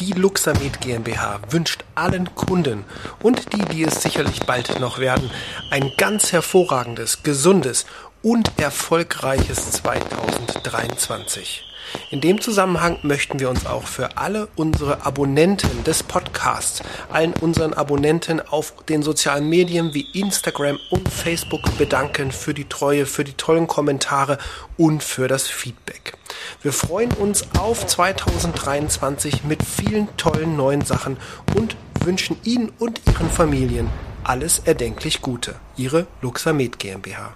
Die Luxamed GmbH wünscht allen Kunden und die, die es sicherlich bald noch werden, ein ganz hervorragendes, gesundes und erfolgreiches 2023. In dem Zusammenhang möchten wir uns auch für alle unsere Abonnenten des Podcasts, allen unseren Abonnenten auf den sozialen Medien wie Instagram und Facebook bedanken für die Treue, für die tollen Kommentare und für das Feedback. Wir freuen uns auf 2023 mit vielen tollen neuen Sachen und wünschen Ihnen und Ihren Familien alles erdenklich Gute. Ihre Luxamed GmbH.